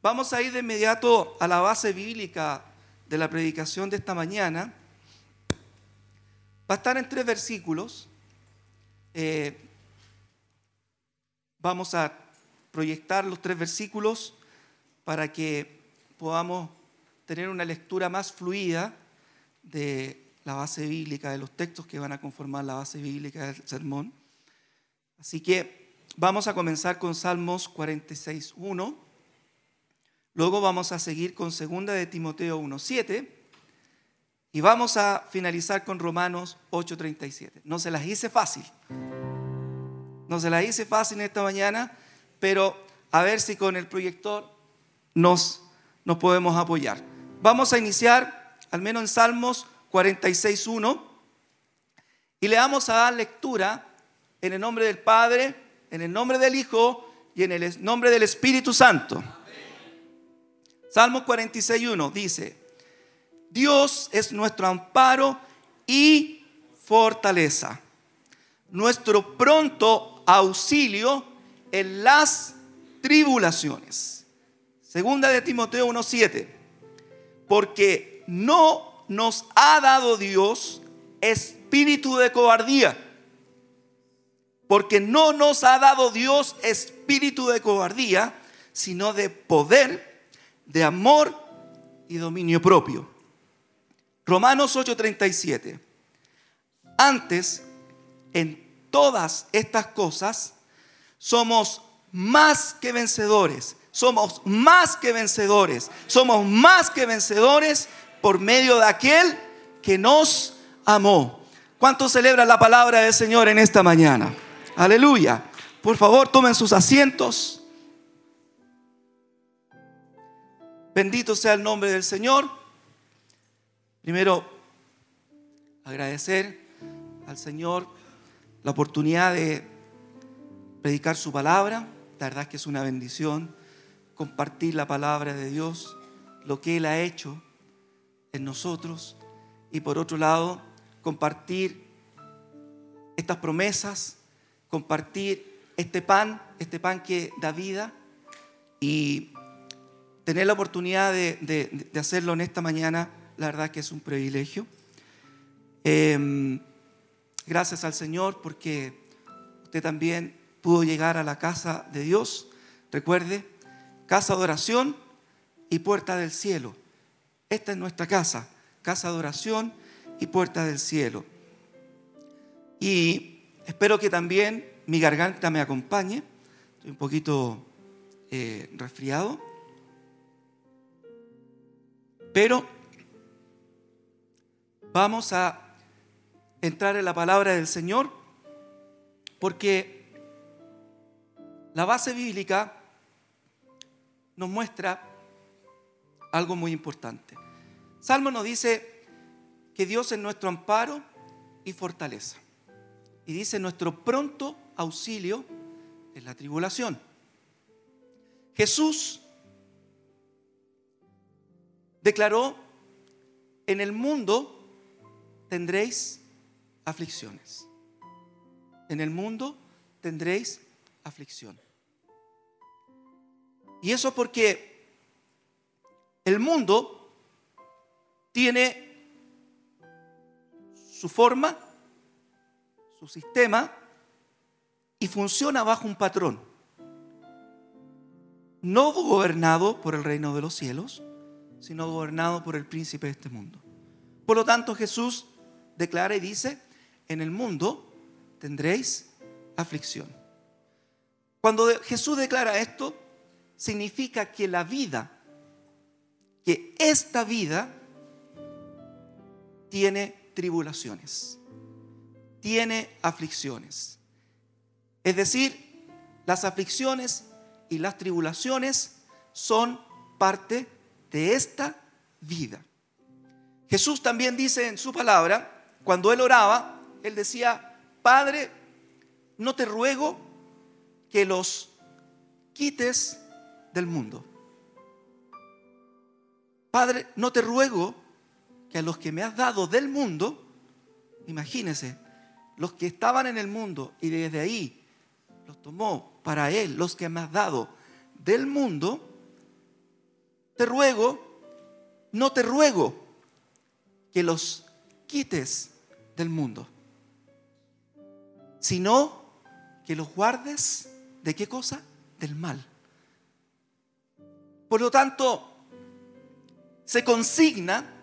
Vamos a ir de inmediato a la base bíblica de la predicación de esta mañana. Va a estar en tres versículos. Eh, vamos a proyectar los tres versículos para que podamos tener una lectura más fluida de la base bíblica, de los textos que van a conformar la base bíblica del sermón. Así que vamos a comenzar con Salmos 46.1, luego vamos a seguir con 2 de Timoteo 1.7 y vamos a finalizar con Romanos 8.37. No se las hice fácil, no se las hice fácil esta mañana, pero a ver si con el proyector nos, nos podemos apoyar. Vamos a iniciar, al menos en Salmos 46.1, y le vamos a dar lectura en el nombre del Padre, en el nombre del Hijo y en el nombre del Espíritu Santo. Salmo 46.1 dice, Dios es nuestro amparo y fortaleza, nuestro pronto auxilio en las tribulaciones. Segunda de Timoteo 1.7, porque no nos ha dado Dios espíritu de cobardía porque no nos ha dado Dios espíritu de cobardía, sino de poder, de amor y dominio propio. Romanos 8:37. Antes, en todas estas cosas, somos más que vencedores. Somos más que vencedores. Somos más que vencedores por medio de aquel que nos amó. ¿Cuánto celebra la palabra del Señor en esta mañana? Aleluya. Por favor, tomen sus asientos. Bendito sea el nombre del Señor. Primero, agradecer al Señor la oportunidad de predicar su palabra. La verdad es que es una bendición compartir la palabra de Dios, lo que Él ha hecho en nosotros. Y por otro lado, compartir estas promesas compartir este pan, este pan que da vida y tener la oportunidad de, hacerlo en esta mañana, la verdad que es un privilegio. Em, gracias al Señor porque usted también pudo llegar a la casa de Dios. Recuerde, casa de oración y puerta del cielo. Esta es nuestra casa, casa de oración y puerta del cielo. Y Espero que también mi garganta me acompañe. Estoy un poquito eh, resfriado. Pero vamos a entrar en la palabra del Señor porque la base bíblica nos muestra algo muy importante. Salmo nos dice que Dios es nuestro amparo y fortaleza y dice nuestro pronto auxilio en la tribulación. Jesús declaró, en el mundo tendréis aflicciones. En el mundo tendréis aflicción. Y eso porque el mundo tiene su forma, su sistema y funciona bajo un patrón. No gobernado por el reino de los cielos, sino gobernado por el príncipe de este mundo. Por lo tanto, Jesús declara y dice, en el mundo tendréis aflicción. Cuando Jesús declara esto, significa que la vida, que esta vida tiene tribulaciones tiene aflicciones. Es decir, las aflicciones y las tribulaciones son parte de esta vida. Jesús también dice en su palabra, cuando él oraba, él decía, Padre, no te ruego que los quites del mundo. Padre, no te ruego que a los que me has dado del mundo, imagínese, los que estaban en el mundo y desde ahí los tomó para Él, los que me has dado del mundo, te ruego, no te ruego que los quites del mundo, sino que los guardes de qué cosa? Del mal. Por lo tanto, se consigna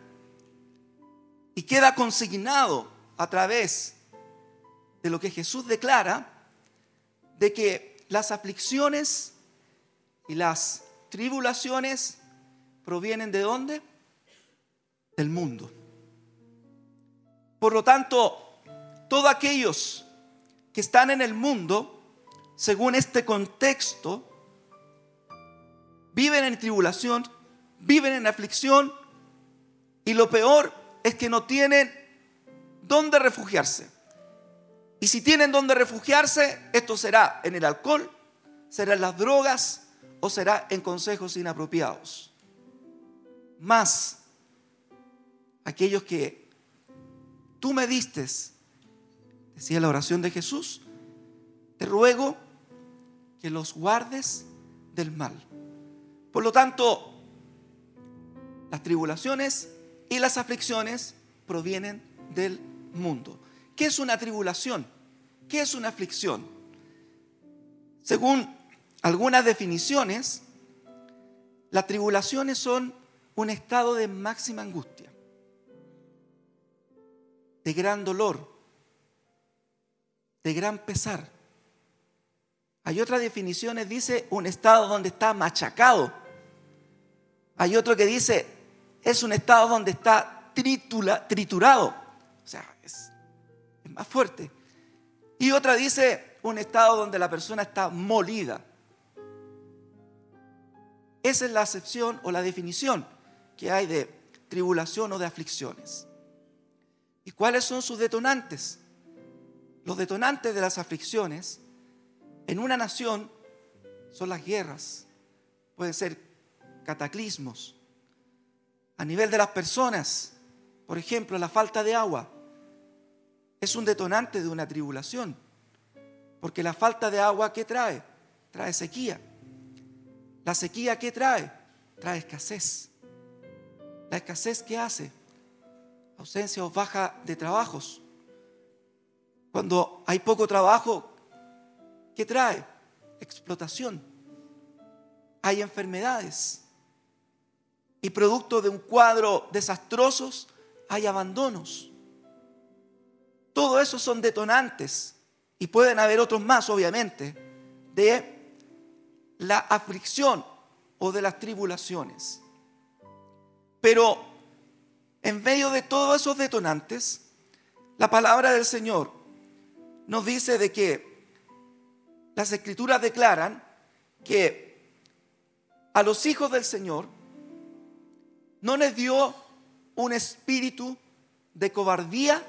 y queda consignado a través de lo que Jesús declara, de que las aflicciones y las tribulaciones provienen de dónde? Del mundo. Por lo tanto, todos aquellos que están en el mundo, según este contexto, viven en tribulación, viven en aflicción y lo peor es que no tienen dónde refugiarse. Y si tienen dónde refugiarse, esto será en el alcohol, será en las drogas o será en consejos inapropiados. Más aquellos que tú me diste, decía la oración de Jesús, te ruego que los guardes del mal. Por lo tanto, las tribulaciones y las aflicciones provienen del mundo. ¿Qué es una tribulación? ¿Qué es una aflicción? Según algunas definiciones, las tribulaciones son un estado de máxima angustia, de gran dolor, de gran pesar. Hay otras definiciones, dice un estado donde está machacado hay otro que dice, es un estado donde está triturado. O sea, es, es más fuerte. Y otra dice, un estado donde la persona está molida. Esa es la acepción o la definición que hay de tribulación o de aflicciones. ¿Y cuáles son sus detonantes? Los detonantes de las aflicciones en una nación son las guerras. Pueden ser cataclismos. A nivel de las personas, por ejemplo, la falta de agua es un detonante de una tribulación. Porque la falta de agua, ¿qué trae? Trae sequía. La sequía, ¿qué trae? Trae escasez. La escasez, ¿qué hace? Ausencia o baja de trabajos. Cuando hay poco trabajo, ¿qué trae? Explotación. Hay enfermedades y producto de un cuadro desastrosos hay abandonos. Todo eso son detonantes y pueden haber otros más, obviamente, de la aflicción o de las tribulaciones. Pero en medio de todos esos detonantes, la palabra del Señor nos dice de que las escrituras declaran que a los hijos del Señor no les dio un espíritu de cobardía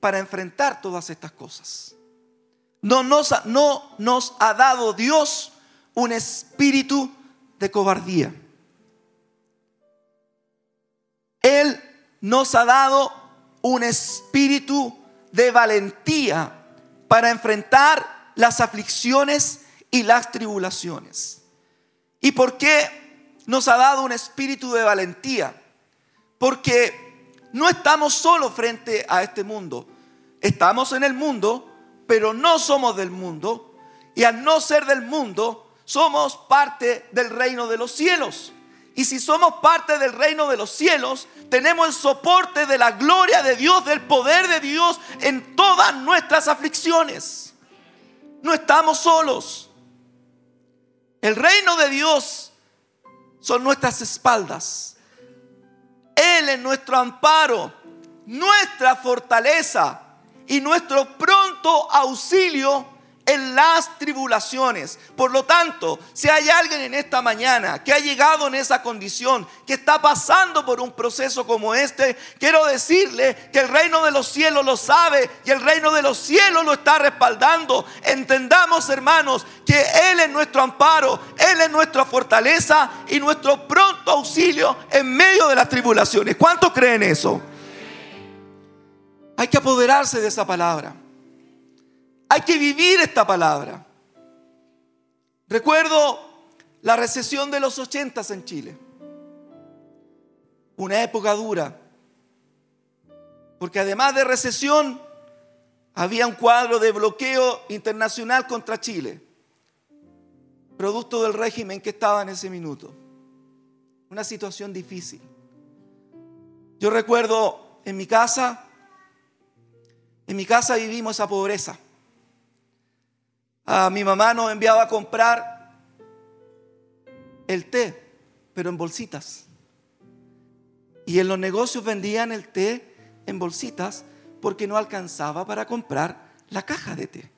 para enfrentar todas estas cosas. No nos, no nos ha dado Dios un espíritu de cobardía. Él nos ha dado un espíritu de valentía para enfrentar las aflicciones y las tribulaciones. ¿Y por qué nos ha dado un espíritu de valentía, porque no estamos solo frente a este mundo, estamos en el mundo, pero no somos del mundo, y al no ser del mundo, somos parte del reino de los cielos. Y si somos parte del reino de los cielos, tenemos el soporte de la gloria de Dios, del poder de Dios en todas nuestras aflicciones. No estamos solos. El reino de Dios son nuestras espaldas. Él es nuestro amparo, nuestra fortaleza y nuestro pronto auxilio en las tribulaciones. Por lo tanto, si hay alguien en esta mañana que ha llegado en esa condición, que está pasando por un proceso como este, quiero decirle que el reino de los cielos lo sabe y el reino de los cielos lo está respaldando. Entendamos, hermanos, que Él es nuestro amparo, Él es nuestra fortaleza y nuestro pronto auxilio en medio de las tribulaciones. ¿Cuántos creen eso? Hay que apoderarse de esa palabra. Hay que vivir esta palabra. Recuerdo la recesión de los ochentas en Chile. una época dura, porque además de recesión, había un cuadro de bloqueo internacional contra Chile, producto del régimen que estaba en ese minuto. Una situación difícil. Yo recuerdo en mi casa, en mi casa vivimos esa pobreza. A mi mamá nos enviaba a comprar el té, pero en bolsitas. Y en los negocios vendían el té en bolsitas porque no alcanzaba para comprar la caja de té.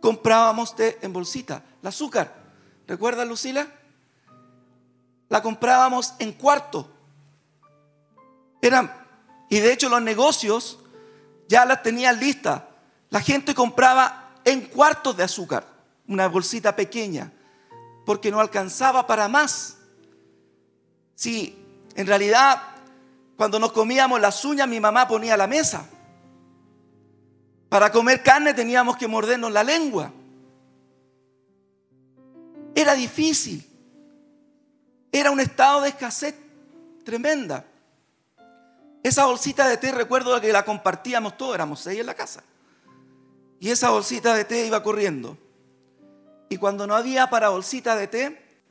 Comprábamos té en bolsita, el azúcar. ¿Recuerda Lucila? La comprábamos en cuarto. Eran, y de hecho los negocios ya las tenían listas. La gente compraba en cuartos de azúcar, una bolsita pequeña, porque no alcanzaba para más. Si en realidad cuando nos comíamos las uñas, mi mamá ponía la mesa. Para comer carne teníamos que mordernos la lengua. Era difícil. Era un estado de escasez tremenda. Esa bolsita de té, recuerdo que la compartíamos todos, éramos seis en la casa. Y esa bolsita de té iba corriendo. Y cuando no había para bolsita de té,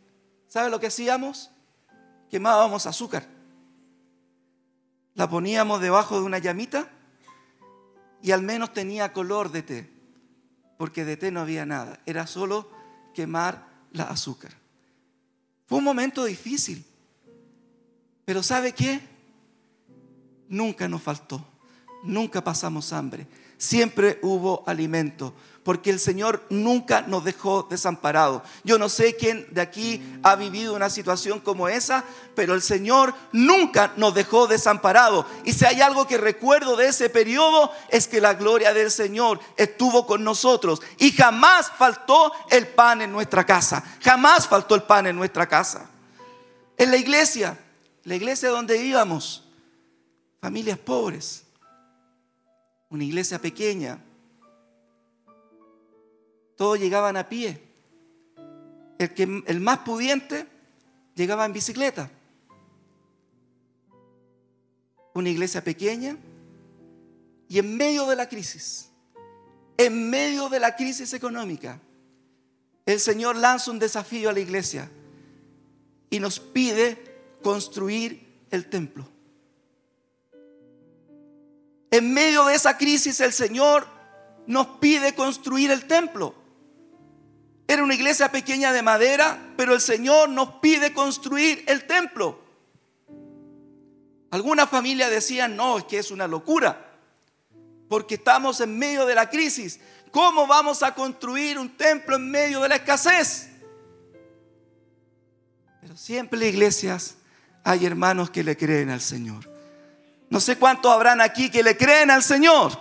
¿sabe lo que hacíamos? Quemábamos azúcar la poníamos debajo de una llamita y al menos tenía color de té, porque de té no había nada, era solo quemar la azúcar. Fue un momento difícil, pero ¿sabe qué? Nunca nos faltó, nunca pasamos hambre, siempre hubo alimento, porque el Señor nunca nos dejó desamparados. Yo no sé quién de aquí ha vivido una situación como esa, pero el Señor nunca nos dejó desamparados. Y si hay algo que recuerdo de ese periodo, es que la gloria del Señor estuvo con nosotros y jamás faltó el pan en nuestra casa. Jamás faltó el pan en nuestra casa. En la iglesia, la iglesia donde íbamos, familias pobres, una iglesia pequeña, todos llegaban a pie. El, que, el más pudiente llegaba en bicicleta. Una iglesia pequeña y en medio de la crisis, en medio de la crisis económica, el Señor lanza un desafío a la iglesia y nos pide construir el templo. En medio de esa crisis el Señor nos pide construir el templo. Era una iglesia pequeña de madera, pero el Señor nos pide construir el templo. Algunas familias decían, no, es que es una locura, porque estamos en medio de la crisis. ¿Cómo vamos a construir un templo en medio de la escasez? Pero siempre en las iglesias hay hermanos que le creen al Señor. No sé cuántos habrán aquí que le creen al Señor,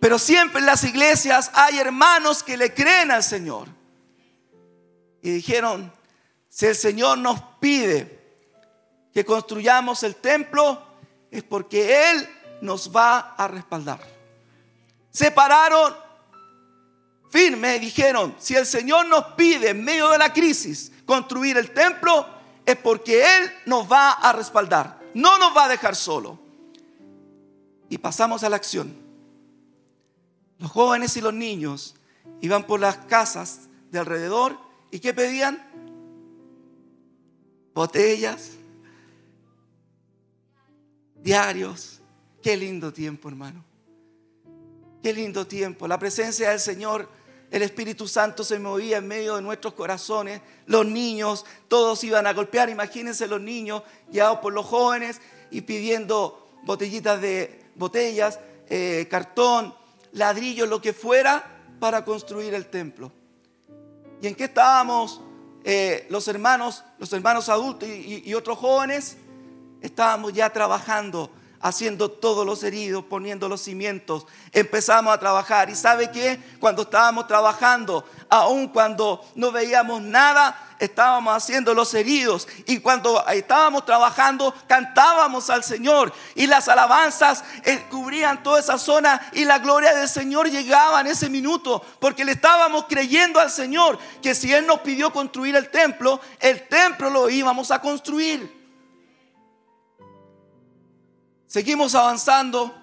pero siempre en las iglesias hay hermanos que le creen al Señor y dijeron, si el Señor nos pide que construyamos el templo, es porque Él nos va a respaldar. Se pararon firme y dijeron, si el Señor nos pide en medio de la crisis construir el templo, es porque Él nos va a respaldar, no nos va a dejar solo. Y pasamos a la acción. Los jóvenes y los niños iban por las casas de alrededor ¿Y qué pedían? Botellas, diarios. Qué lindo tiempo, hermano. Qué lindo tiempo. La presencia del Señor, el Espíritu Santo se movía en medio de nuestros corazones. Los niños, todos iban a golpear. Imagínense los niños guiados por los jóvenes y pidiendo botellitas de botellas, eh, cartón, ladrillos, lo que fuera para construir el templo. ¿Y en qué estábamos eh, los hermanos, los hermanos adultos y, otros jóvenes? Estábamos ya trabajando, haciendo todos los heridos, poniendo los cimientos. Empezamos a trabajar. ¿Y sabe qué? Cuando estábamos trabajando, aun cuando no veíamos nada, estábamos haciendo los heridos y cuando estábamos trabajando cantábamos al Señor y las alabanzas eh, cubrían toda esa zona y la gloria del Señor llegaba en ese minuto porque le estábamos creyendo al Señor que si Él nos pidió construir el templo, el templo lo íbamos a construir. Seguimos avanzando,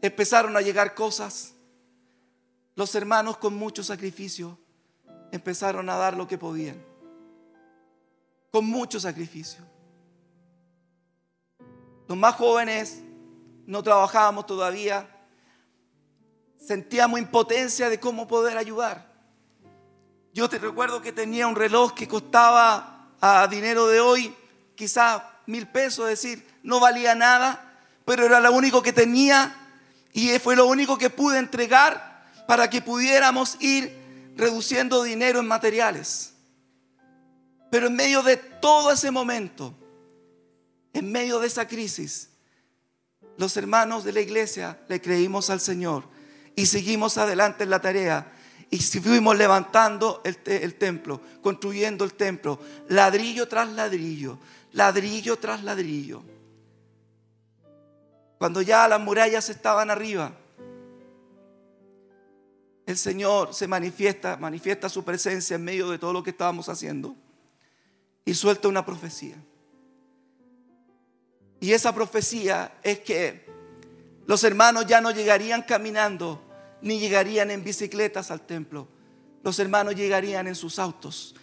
empezaron a llegar cosas. Los hermanos con mucho sacrificio empezaron a dar lo que podían. Con mucho sacrificio. Los más jóvenes no trabajábamos todavía. Sentíamos impotencia de cómo poder ayudar. Yo te recuerdo que tenía un reloj que costaba a dinero de hoy quizás mil pesos, es decir, no valía nada, pero era lo único que tenía y fue lo único que pude entregar para que pudiéramos ir reduciendo dinero en materiales. Pero en medio de todo ese momento, en medio de esa crisis, los hermanos de la iglesia le creímos al Señor y seguimos adelante en la tarea. Y fuimos levantando el, el, templo, construyendo el templo, ladrillo tras ladrillo, ladrillo tras ladrillo. Cuando ya las murallas estaban arriba, el Señor se manifiesta, manifiesta su presencia en medio de todo lo que estábamos haciendo y suelta una profecía. Y esa profecía es que los hermanos ya no llegarían caminando ni llegarían en bicicletas al templo. Los hermanos llegarían en sus autos.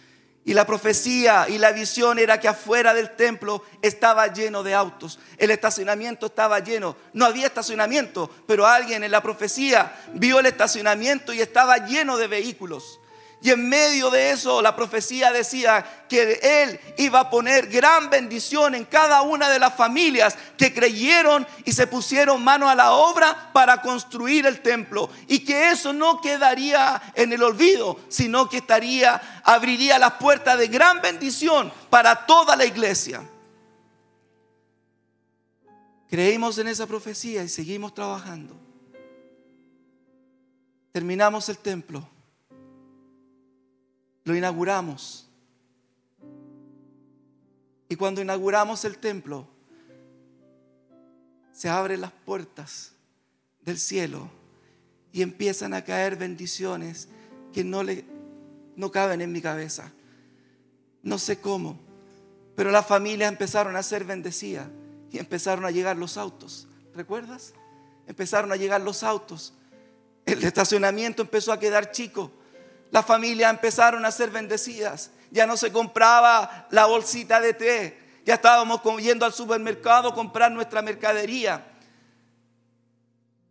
Y la profecía y la visión era que afuera del templo estaba lleno de autos. El estacionamiento estaba lleno. No había estacionamiento, pero alguien en la profecía vio el estacionamiento y estaba lleno de vehículos. Y en medio de eso la profecía decía que Él iba a poner gran bendición en cada una de las familias que creyeron y se pusieron mano a la obra para construir el templo. Y que eso no quedaría en el olvido, sino que estaría, abriría las puertas de gran bendición para toda la iglesia. Creímos en esa profecía y seguimos trabajando. Terminamos el templo lo inauguramos. Y cuando inauguramos el templo, se abren las puertas del cielo y empiezan a caer bendiciones que no, le, no caben en mi cabeza. No sé cómo, pero las familias empezaron a ser bendecidas y empezaron a llegar los autos. ¿Recuerdas? Empezaron a llegar los autos. El estacionamiento empezó a quedar chico las familias empezaron a ser bendecidas. Ya no se compraba la bolsita de té. Ya estábamos yendo al supermercado a comprar nuestra mercadería.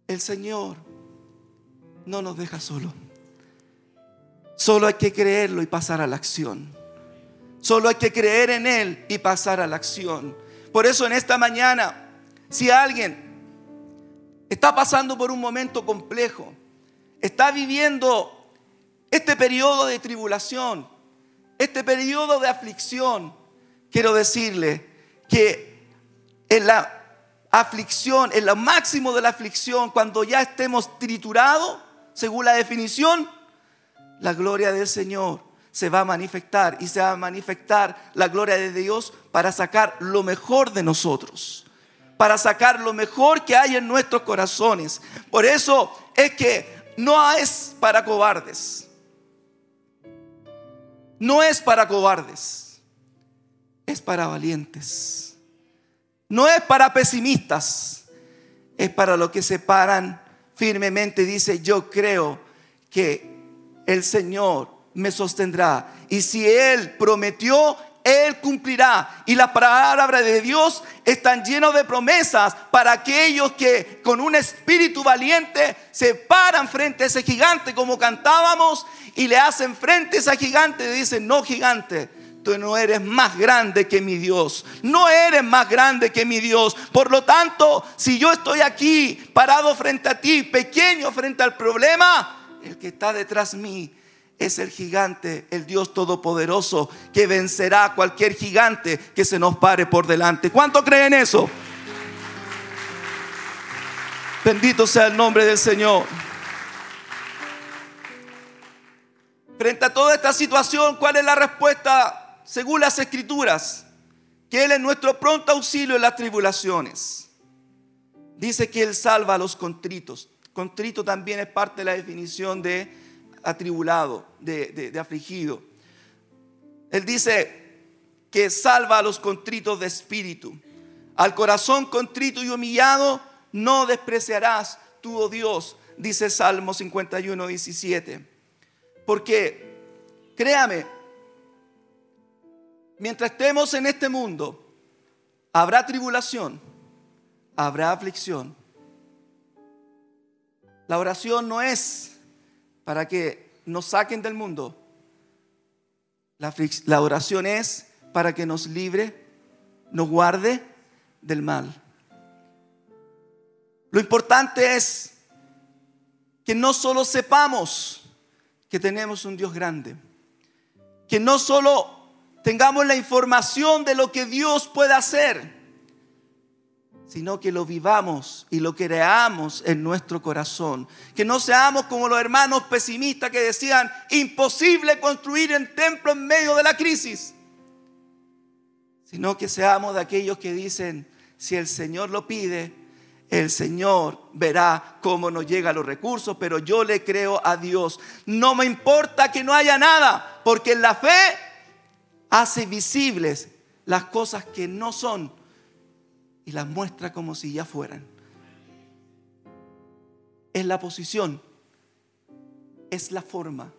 El Señor no nos deja solo. Solo hay que creerlo y pasar a la acción. Solo hay que creer en Él y pasar a la acción. Por eso en esta mañana, si alguien está pasando por un momento complejo, está viviendo este periodo de tribulación, este periodo de aflicción, quiero decirle que en la aflicción, en lo máximo de la aflicción, cuando ya estemos triturados, según la definición, la gloria del Señor se va a manifestar y se va a manifestar la gloria de Dios para sacar lo mejor de nosotros, para sacar lo mejor que hay en nuestros corazones. Por eso es que no es para cobardes no es para cobardes, es para valientes. No es para pesimistas, es para los que se paran firmemente. Dice, yo creo que el Señor me sostendrá. Y si Él prometió, Él cumplirá. Y las palabras de Dios están llenas de promesas para aquellos que con un espíritu valiente se paran frente a ese gigante como cantábamos y le hacen frente a ese gigante y dicen, no gigante, tú no eres más grande que mi Dios. No eres más grande que mi Dios. Por lo tanto, si yo estoy aquí parado frente a ti, pequeño frente al problema, el que está detrás de mí es el gigante, el Dios todopoderoso, que vencerá a cualquier gigante que se nos pare por delante. ¿Cuánto creen eso? Bendito sea el nombre del Señor. Frente a toda esta situación, ¿cuál es la respuesta según las escrituras? Que Él es nuestro pronto auxilio en las tribulaciones. Dice que Él salva a los contritos. Contrito también es parte de la definición de atribulado, de, de afligido. Él dice que salva a los contritos de espíritu. Al corazón contrito y humillado no despreciarás tú, oh Dios, dice Salmo 51, 17. Porque, créame, mientras estemos en este mundo, habrá tribulación, habrá aflicción. La oración no es para que nos saquen del mundo. La, oración es para que nos libre, nos guarde del mal. Lo importante es que no solo sepamos que tenemos un Dios grande, que no solo tengamos la información de lo que Dios puede hacer, sino que lo vivamos y lo creamos en nuestro corazón. Que no seamos como los hermanos pesimistas que decían, imposible construir un templo en medio de la crisis, sino que seamos de aquellos que dicen, si el Señor lo pide, el Señor verá cómo nos llegan los recursos, pero yo le creo a Dios. No me importa que no haya nada, porque la fe hace visibles las cosas que no son y las muestra como si ya fueran. Es la posición, es la forma,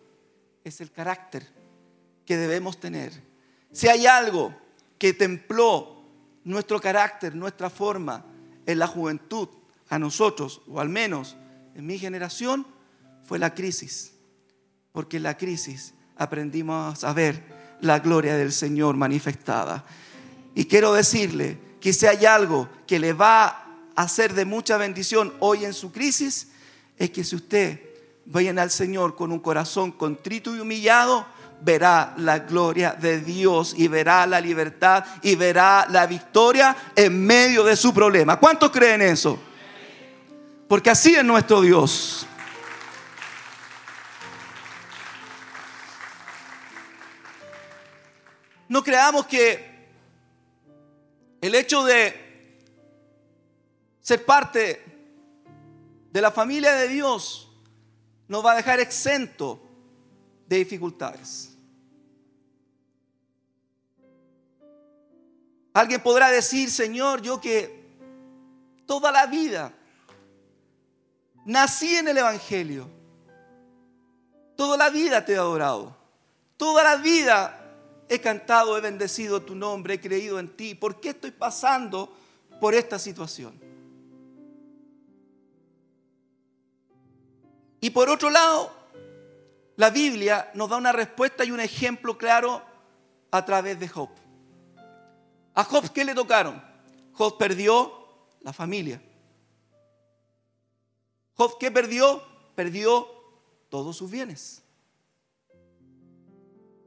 es el carácter que debemos tener. Si hay algo que templó nuestro carácter, nuestra forma en la juventud, a nosotros, o al menos en mi generación, fue la crisis. Porque en la crisis aprendimos a ver la gloria del Señor manifestada. Y quiero decirle, si hay algo que le va a hacer de mucha bendición hoy en su crisis, es que si usted viene al Señor con un corazón contrito y humillado, verá la gloria de Dios y verá la libertad y verá la victoria en medio de su problema. ¿Cuántos creen eso? Porque así es nuestro Dios. No creamos que el hecho de ser parte de la familia de Dios nos va a dejar exento de dificultades. Alguien podrá decir, Señor, yo que toda la vida nací en el Evangelio, toda la vida te he adorado, toda la vida he cantado, he bendecido tu nombre, he creído en ti. ¿Por qué estoy pasando por esta situación? Y por otro lado, la Biblia nos da una respuesta y un ejemplo claro a través de Job. A Job, ¿qué le tocaron? Job perdió la familia. Job, ¿qué perdió? Perdió todos sus bienes.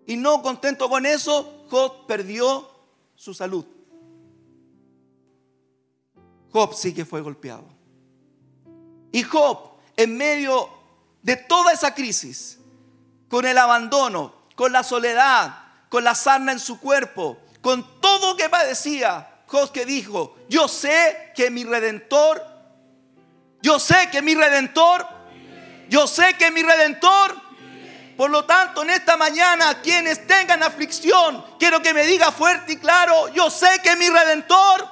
Y no contento con eso, Job perdió su salud. Job sí que fue golpeado. Y Job, en medio de toda esa crisis, con el abandono, con la soledad, con la sarna en su cuerpo, con todo que padecía, Job que dijo, yo sé que mi redentor, yo sé que mi redentor, yo sé que mi redentor por lo tanto, en esta mañana, quienes tengan aflicción, quiero que me diga fuerte y claro, yo sé que mi redentor,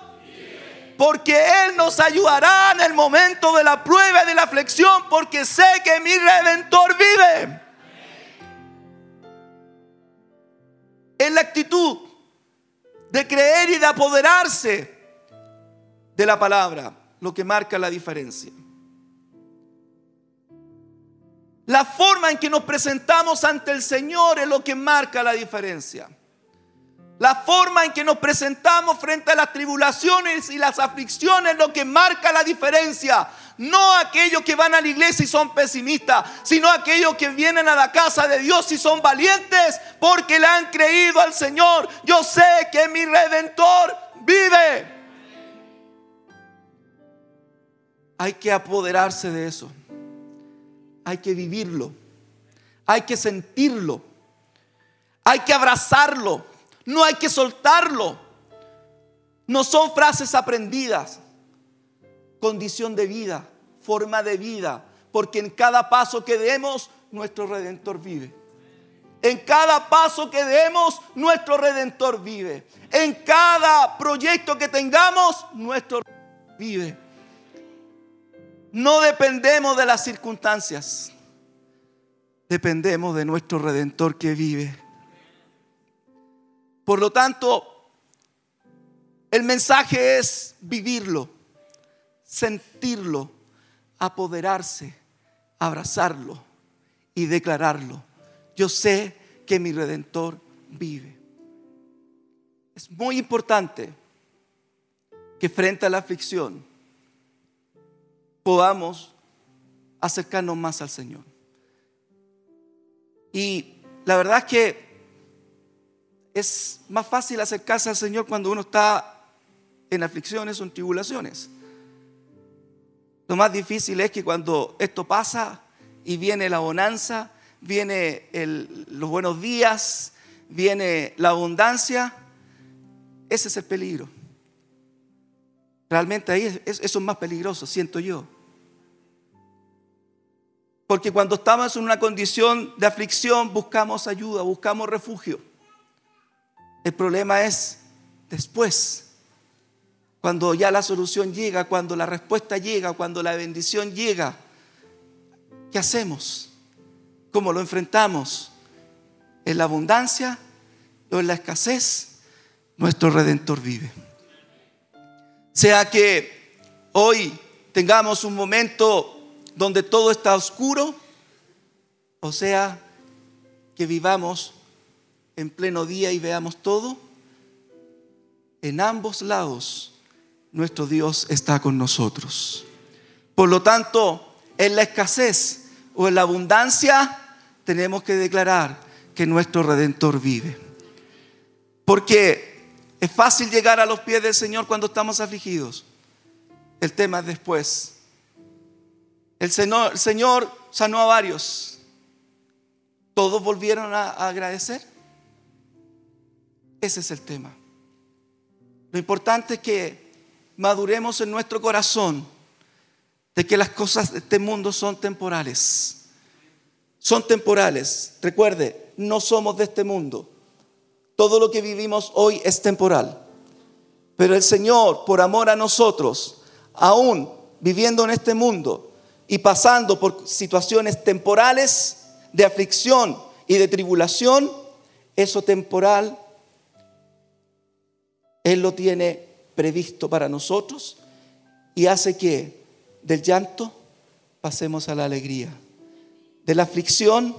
porque Él nos ayudará en el momento de la prueba y de la aflicción, porque sé que mi redentor vive. Es la actitud de creer y de apoderarse de la palabra lo que marca la diferencia. La forma en que nos presentamos ante el Señor es lo que marca la diferencia. La forma en que nos presentamos frente a las tribulaciones y las aflicciones es lo que marca la diferencia. No aquellos que van a la iglesia y son pesimistas, sino aquellos que vienen a la casa de Dios y son valientes porque le han creído al Señor. Yo sé que mi redentor vive. Hay que apoderarse de eso hay que vivirlo, hay que sentirlo, hay que abrazarlo, no hay que soltarlo. No son frases aprendidas, condición de vida, forma de vida, porque en cada paso que demos, nuestro redentor vive. En cada paso que demos, nuestro redentor vive. En cada proyecto que tengamos, nuestro redentor vive. No dependemos de las circunstancias. Dependemos de nuestro redentor que vive. Por lo tanto, el mensaje es vivirlo, sentirlo, apoderarse, abrazarlo y declararlo. Yo sé que mi redentor vive. Es muy importante que frente a la aflicción podamos acercarnos más al Señor. Y la verdad es que es más fácil acercarse al Señor cuando uno está en aflicciones o en tribulaciones. Lo más difícil es que cuando esto pasa y viene la bonanza, viene los buenos días, viene la abundancia, ese es el peligro. Realmente ahí eso es más peligroso, siento yo. Porque cuando estamos en una condición de aflicción buscamos ayuda, buscamos refugio. El problema es después, cuando ya la solución llega, cuando la respuesta llega, cuando la bendición llega. ¿Qué hacemos? ¿Cómo lo enfrentamos? ¿En la abundancia o en la escasez? Nuestro redentor vive. Sea que hoy tengamos un momento donde todo está oscuro, o sea, que vivamos en pleno día y veamos todo, en ambos lados nuestro Dios está con nosotros. Por lo tanto, en la escasez o en la abundancia, tenemos que declarar que nuestro Redentor vive. Porque es fácil llegar a los pies del Señor cuando estamos afligidos. El tema es después. El Señor, sanó a varios. ¿Todos volvieron a agradecer? Ese es el tema. Lo importante es que maduremos en nuestro corazón de que las cosas de este mundo son temporales. Son temporales. Recuerde, no somos de este mundo. Todo lo que vivimos hoy es temporal. Pero el Señor, por amor a nosotros, aún viviendo en este mundo y pasando por situaciones temporales de aflicción y de tribulación, eso temporal él lo tiene previsto para nosotros y hace que del llanto pasemos a la alegría, de la aflicción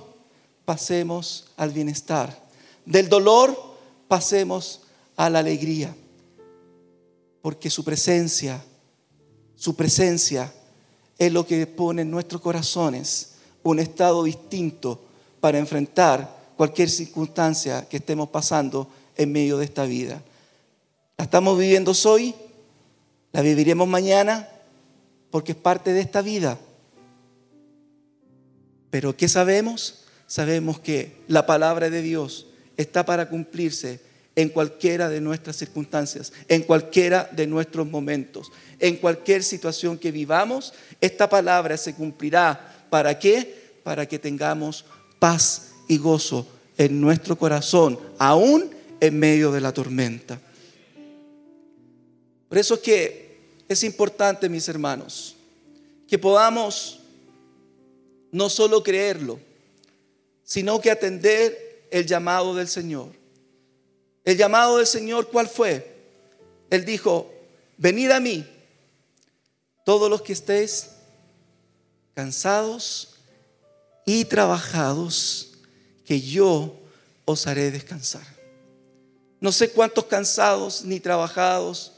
pasemos al bienestar, del dolor pasemos a la alegría, porque su presencia, su presencia es lo que pone en nuestros corazones un estado distinto para enfrentar cualquier circunstancia que estemos pasando en medio de esta vida. La estamos viviendo hoy, la viviremos mañana, porque es parte de esta vida. Pero ¿qué sabemos? Sabemos que la palabra de Dios está para cumplirse en cualquiera de nuestras circunstancias, en cualquiera de nuestros momentos, en cualquier situación que vivamos, esta palabra se cumplirá. ¿Para qué? Para que tengamos paz y gozo en nuestro corazón, aún en medio de la tormenta. Por eso es que es importante, mis hermanos, que podamos no solo creerlo, sino que atender el llamado del Señor. El llamado del Señor, ¿cuál fue? Él dijo, venid a mí, todos los que estéis cansados y trabajados, que yo os haré descansar. No sé cuántos cansados ni trabajados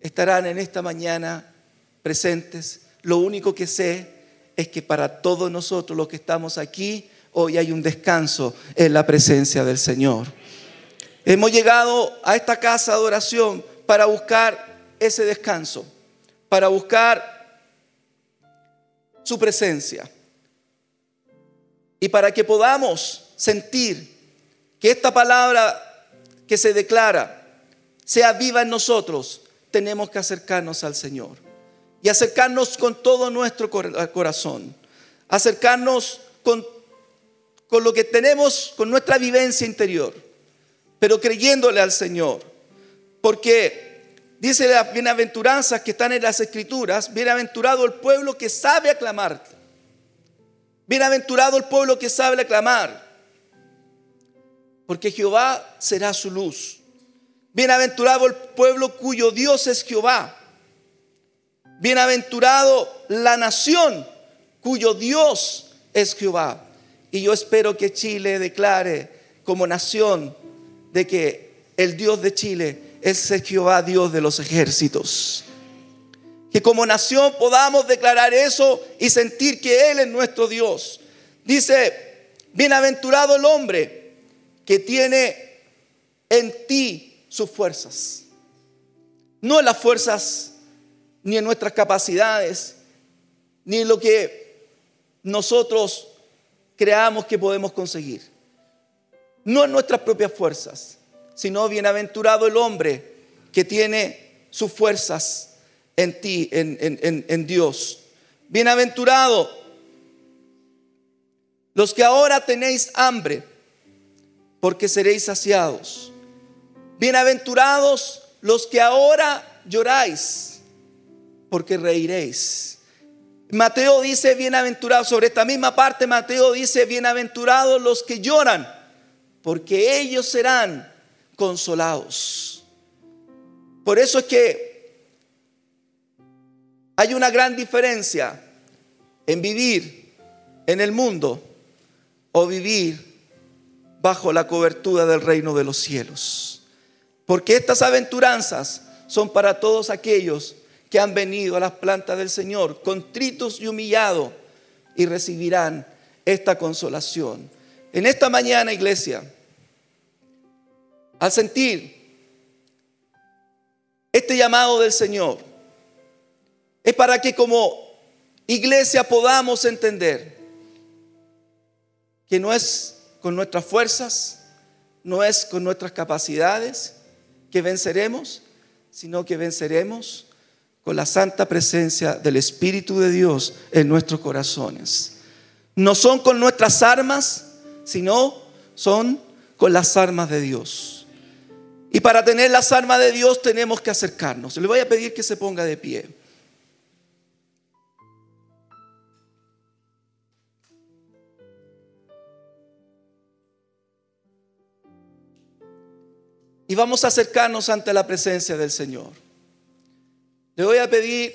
estarán en esta mañana presentes. Lo único que sé es que para todos nosotros los que estamos aquí, hoy hay un descanso en la presencia del Señor. Hemos llegado a esta casa de oración para buscar ese descanso, para buscar su presencia. Y para que podamos sentir que esta palabra que se declara sea viva en nosotros, tenemos que acercarnos al Señor. Y acercarnos con todo nuestro corazón. Acercarnos con, con lo que tenemos, con nuestra vivencia interior, pero creyéndole al Señor. Porque dice las bienaventuranzas que están en las escrituras, bienaventurado el pueblo que sabe aclamar. Bienaventurado el pueblo que sabe aclamar. Porque Jehová será su luz. Bienaventurado el pueblo cuyo Dios es Jehová. Bienaventurado la nación cuyo Dios es Jehová. Y yo espero que Chile declare como nación de que el Dios de Chile es Jehová Dios de los ejércitos. Que como nación podamos declarar eso y sentir que Él es nuestro Dios. Dice, bienaventurado el hombre que tiene en ti sus fuerzas. No en las fuerzas ni en nuestras capacidades, ni en lo que nosotros creamos que podemos conseguir. No en nuestras propias fuerzas, sino bienaventurado el hombre que tiene sus fuerzas en ti, en, en Dios. Bienaventurado los que ahora tenéis hambre, porque seréis saciados. Bienaventurados los que ahora lloráis, porque reiréis. Mateo dice bienaventurados, sobre esta misma parte Mateo dice bienaventurados los que lloran, porque ellos serán consolados. Por eso es que hay una gran diferencia en vivir en el mundo o vivir bajo la cobertura del reino de los cielos. Porque estas aventuranzas son para todos aquellos que han venido a las plantas del Señor, contritos y humillados, y recibirán esta consolación. En esta mañana, iglesia, al sentir este llamado del Señor, es para que como iglesia podamos entender que no es con nuestras fuerzas, no es con nuestras capacidades que venceremos, sino que venceremos con la santa presencia del Espíritu de Dios en nuestros corazones. No son con nuestras armas, sino son con las armas de Dios. Y para tener las armas de Dios tenemos que acercarnos. Le voy a pedir que se ponga de pie. Y vamos a acercarnos ante la presencia del Señor. Le voy a pedir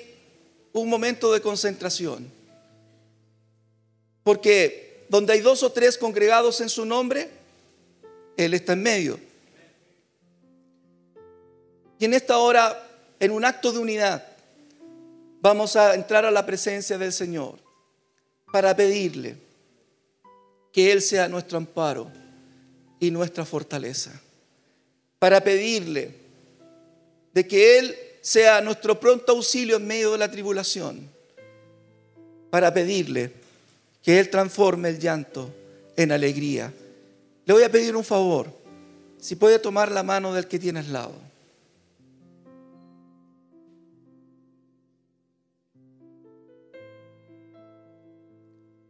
un momento de concentración. Porque donde hay dos o tres congregados en su nombre, Él está en medio. Y en esta hora, en un acto de unidad, vamos a entrar a la presencia del Señor para pedirle que Él sea nuestro amparo y nuestra fortaleza. Para pedirle de que Él sea nuestro pronto auxilio en medio de la tribulación, para pedirle que Él transforme el llanto en alegría. Le voy a pedir un favor, si puede tomar la mano del que tiene al lado.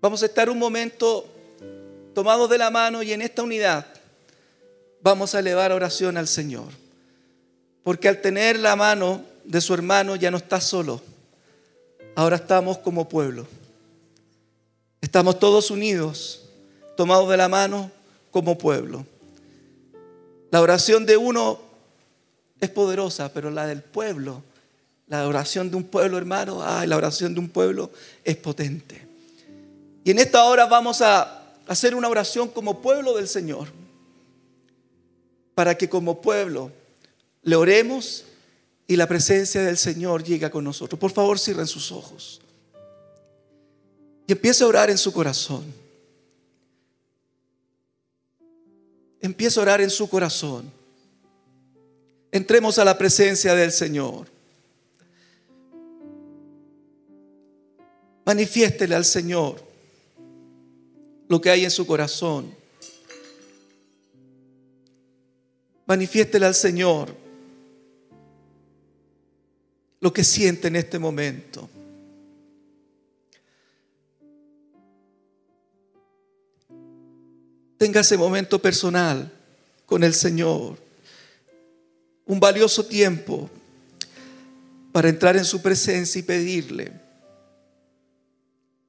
Vamos a estar un momento tomados de la mano y en esta unidad vamos a elevar oración al Señor. Porque al tener la mano de su hermano ya no está solo. Ahora estamos como pueblo. Estamos todos unidos, tomados de la mano como pueblo. La oración de uno es poderosa, pero la del pueblo, la oración de un pueblo, hermano, ay, la oración de un pueblo es potente. Y en esta hora vamos a hacer una oración como pueblo del Señor, para que como pueblo le oremos y la presencia del Señor llega con nosotros. Por favor, cierren sus ojos. Y empiece a orar en su corazón. Empiece a orar en su corazón. Entremos a la presencia del Señor. Manifiéstele al Señor lo que hay en su corazón. Manifiéstele al Señor lo que siente en este momento. Tenga ese momento personal con el Señor. Un valioso tiempo para entrar en su presencia y pedirle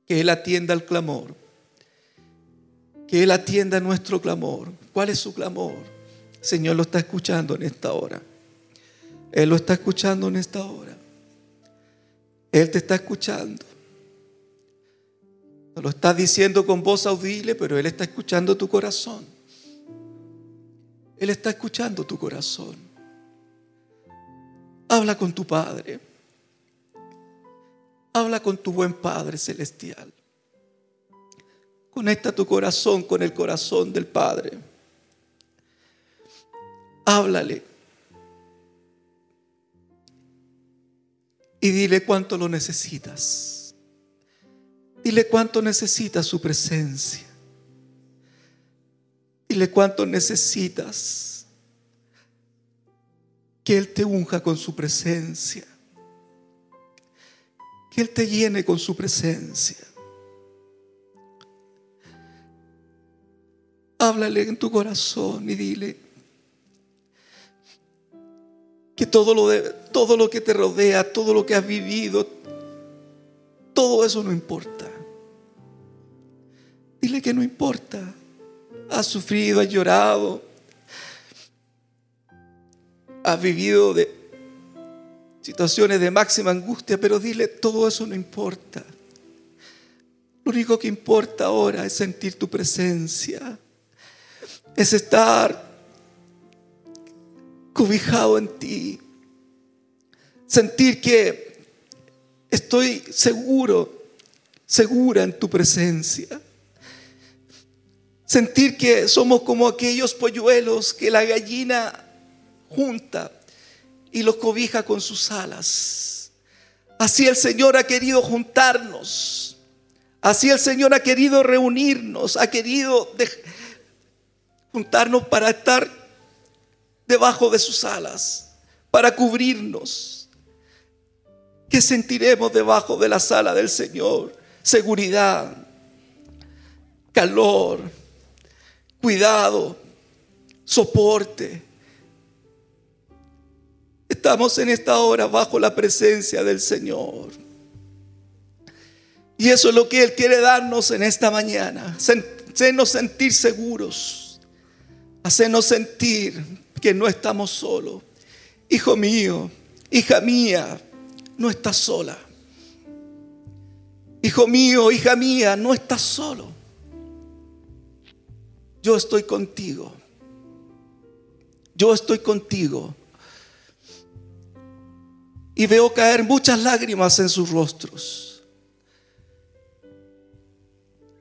que Él atienda al clamor, que Él atienda nuestro clamor. ¿Cuál es su clamor? Señor lo está escuchando en esta hora. Él lo está escuchando en esta hora. Él te está escuchando. Lo está diciendo con voz audible, pero Él está escuchando tu corazón. Él está escuchando tu corazón. Habla con tu Padre. Habla con tu buen Padre celestial. Conecta tu corazón con el corazón del Padre. Háblale. Y dile cuánto lo necesitas. Dile cuánto necesitas su presencia. Dile cuánto necesitas que Él te unja con su presencia. Que Él te llene con su presencia. Háblale en tu corazón y dile que todo lo, de, todo lo que te rodea, todo lo que has vivido, todo eso no importa. Que no importa. Has sufrido, has llorado, has vivido de situaciones de máxima angustia, pero dile, todo eso no importa. Lo único que importa ahora es sentir tu presencia, es estar cobijado en ti, sentir que estoy seguro, segura en tu presencia. Sentir que somos como aquellos polluelos que la gallina junta y los cobija con sus alas. Así el Señor ha querido juntarnos. Así el Señor ha querido reunirnos, ha querido juntarnos para estar debajo de sus alas, para cubrirnos. ¿Qué sentiremos debajo de la sala del Señor? Seguridad, calor, cuidado, soporte. Estamos en esta hora bajo la presencia del Señor. Y eso es lo que Él quiere darnos en esta mañana. Hacernos sentir seguros. Hacernos sentir que no estamos solos. Hijo mío, hija mía, no estás sola. Hijo mío, hija mía, no estás solo yo estoy contigo. Yo estoy contigo. Y veo caer muchas lágrimas en sus rostros.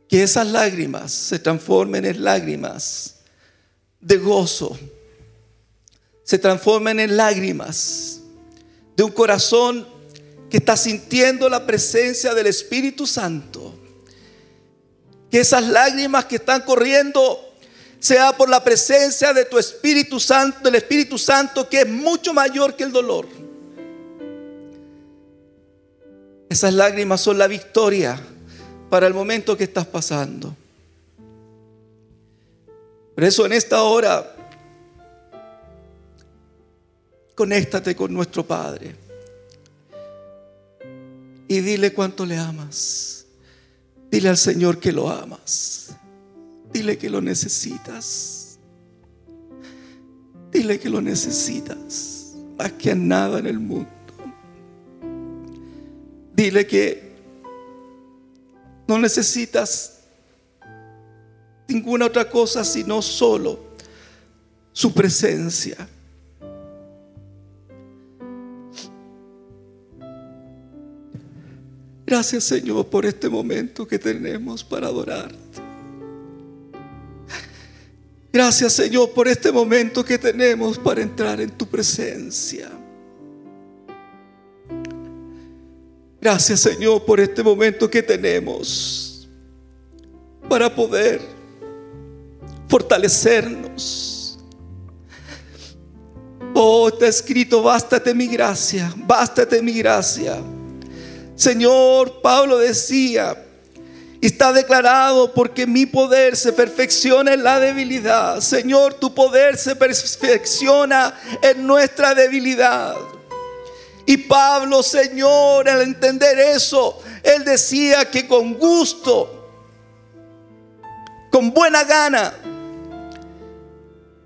Que esas lágrimas se transformen en lágrimas de gozo. Se transformen en lágrimas de un corazón que está sintiendo la presencia del Espíritu Santo. Que esas lágrimas que están corriendo sea por la presencia de tu Espíritu Santo, del Espíritu Santo que es mucho mayor que el dolor. Esas lágrimas son la victoria para el momento que estás pasando. Por eso en esta hora, conéctate con nuestro Padre y dile cuánto le amas. Dile al Señor que lo amas. Dile que lo necesitas. Dile que lo necesitas más que a nada en el mundo. Dile que no necesitas ninguna otra cosa sino solo su presencia. Gracias Señor por este momento que tenemos para adorarte. Gracias Señor por este momento que tenemos para entrar en tu presencia. Gracias Señor por este momento que tenemos para poder fortalecernos. Oh, está escrito, bástate mi gracia, bástate mi gracia. Señor, Pablo decía, está declarado porque mi poder se perfecciona en la debilidad. Señor, tu poder se perfecciona en nuestra debilidad. Y Pablo, Señor, al entender eso, él decía que con gusto, con buena gana,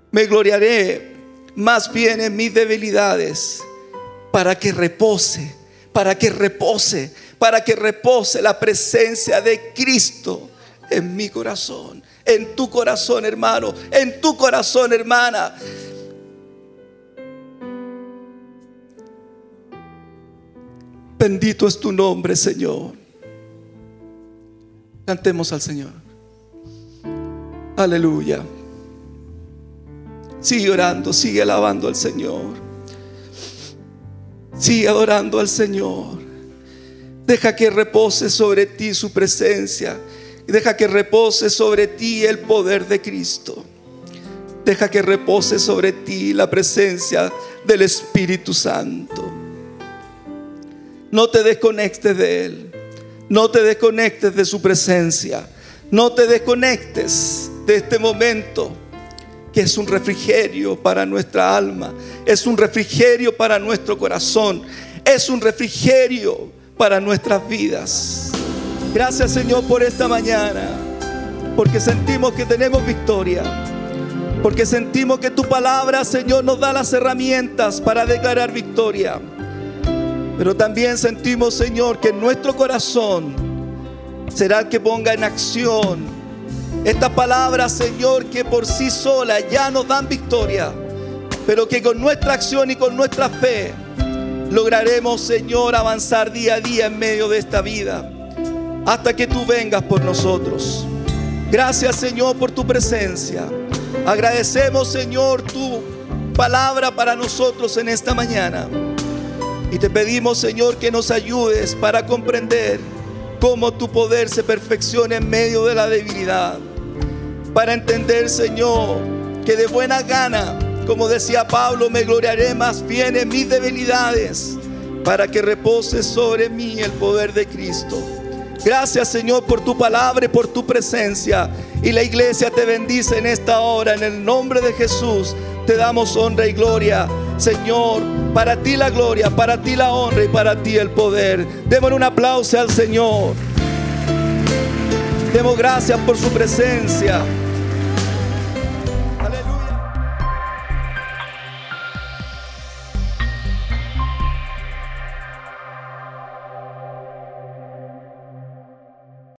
me gloriaré más bien en mis debilidades para que repose, para que repose para que repose la presencia de Cristo en mi corazón, en tu corazón hermano, en tu corazón hermana. Bendito es tu nombre, Señor. Cantemos al Señor. Aleluya. Sigue orando, sigue alabando al Señor. Sigue adorando al Señor. Deja que repose sobre ti su presencia. Deja que repose sobre ti el poder de Cristo. Deja que repose sobre ti la presencia del Espíritu Santo. No te desconectes de Él. No te desconectes de su presencia. No te desconectes de este momento que es un refrigerio para nuestra alma. Es un refrigerio para nuestro corazón. Es un refrigerio para nuestras vidas. Gracias Señor por esta mañana, porque sentimos que tenemos victoria, porque sentimos que tu palabra Señor nos da las herramientas para declarar victoria. Pero también sentimos Señor que nuestro corazón será el que ponga en acción esta palabra Señor que por sí sola ya nos dan victoria, pero que con nuestra acción y con nuestra fe lograremos, Señor, avanzar día a día en medio de esta vida, hasta que tú vengas por nosotros. Gracias, Señor, por tu presencia. Agradecemos, Señor, tu palabra para nosotros en esta mañana. Y te pedimos, Señor, que nos ayudes para comprender cómo tu poder se perfecciona en medio de la debilidad. Para entender, Señor, que de buena gana como decía Pablo, me gloriaré más bien en mis debilidades para que repose sobre mí el poder de Cristo. Gracias Señor por tu palabra y por tu presencia. Y la iglesia te bendice en esta hora. En el nombre de Jesús te damos honra y gloria. Señor, para ti la gloria, para ti la honra y para ti el poder. Démosle un aplauso al Señor. Demos gracias por su presencia.